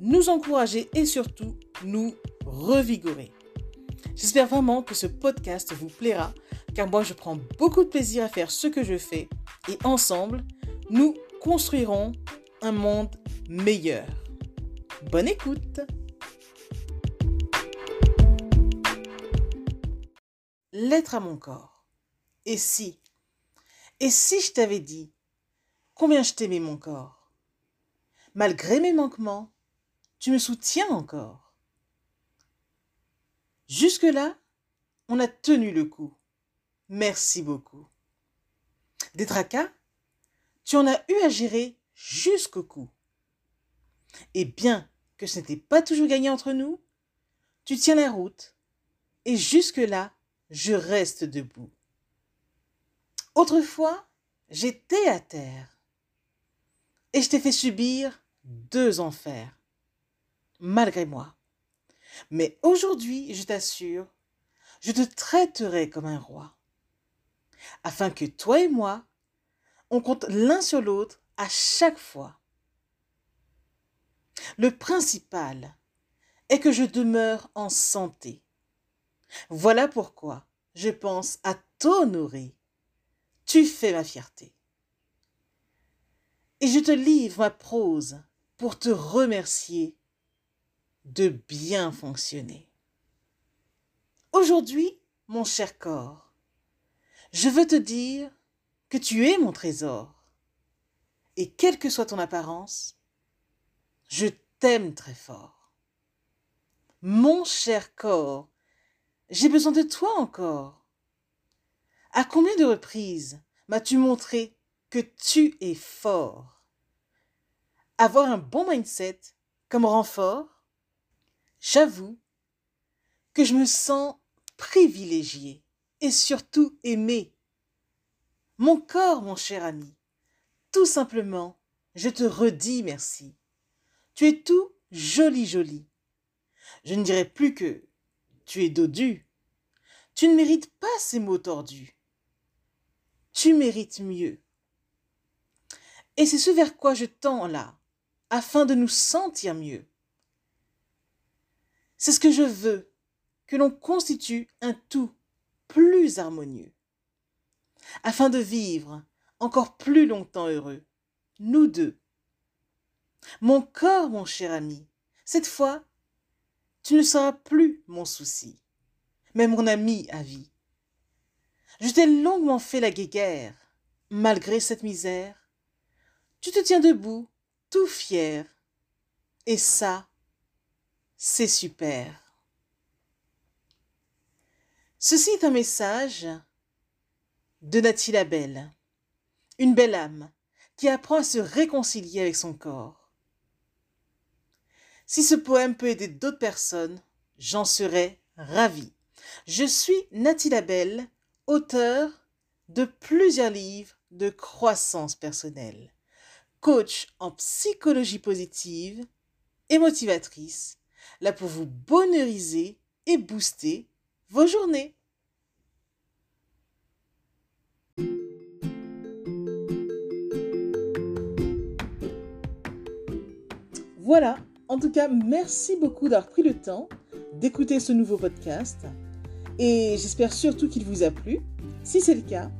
nous encourager et surtout nous revigorer. J'espère vraiment que ce podcast vous plaira car moi je prends beaucoup de plaisir à faire ce que je fais et ensemble, nous construirons un monde meilleur. Bonne écoute Lettre à mon corps. Et si Et si je t'avais dit combien je t'aimais mon corps? Malgré mes manquements, tu me soutiens encore. Jusque-là, on a tenu le coup. Merci beaucoup. Des tracas, tu en as eu à gérer jusqu'au cou. Et bien que ce n'était pas toujours gagné entre nous, tu tiens la route, et jusque-là, je reste debout. Autrefois, j'étais à terre, et je t'ai fait subir deux enfers, malgré moi. Mais aujourd'hui, je t'assure, je te traiterai comme un roi, afin que toi et moi, on compte l'un sur l'autre à chaque fois. Le principal est que je demeure en santé. Voilà pourquoi je pense à t'honorer. Tu fais ma fierté. Et je te livre ma prose pour te remercier de bien fonctionner. Aujourd'hui, mon cher corps, je veux te dire que tu es mon trésor. Et quelle que soit ton apparence, je t'aime très fort. Mon cher corps, j'ai besoin de toi encore. À combien de reprises m'as-tu montré que tu es fort? Avoir un bon mindset comme renfort, j'avoue que je me sens privilégié et surtout aimé. Mon corps, mon cher ami, tout simplement, je te redis merci. Tu es tout joli joli. Je ne dirais plus que tu es dodu. Tu ne mérites pas ces mots tordus. Tu mérites mieux. Et c'est ce vers quoi je tends là, afin de nous sentir mieux. C'est ce que je veux, que l'on constitue un tout plus harmonieux, afin de vivre encore plus longtemps heureux, nous deux. Mon corps, mon cher ami, cette fois, tu ne seras plus mon souci, mais mon ami à vie. Je t'ai longuement fait la guéguerre, malgré cette misère. Tu te tiens debout, tout fier. Et ça, c'est super. Ceci est un message de Nathalie Labelle une belle âme qui apprend à se réconcilier avec son corps. Si ce poème peut aider d'autres personnes, j'en serais ravie. Je suis Nathalie Labelle, auteur de plusieurs livres de croissance personnelle, coach en psychologie positive et motivatrice, là pour vous bonheuriser et booster vos journées. Voilà, en tout cas, merci beaucoup d'avoir pris le temps d'écouter ce nouveau podcast et j'espère surtout qu'il vous a plu. Si c'est le cas,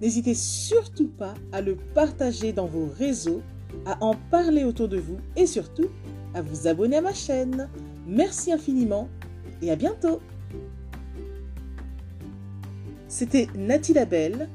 n'hésitez surtout pas à le partager dans vos réseaux, à en parler autour de vous et surtout à vous abonner à ma chaîne. Merci infiniment et à bientôt. C'était Nathalie Labelle,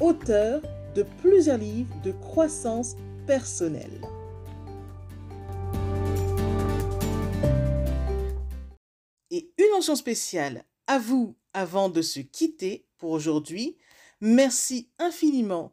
auteure de plusieurs livres de croissance personnelle. mention spéciale à vous avant de se quitter pour aujourd'hui. Merci infiniment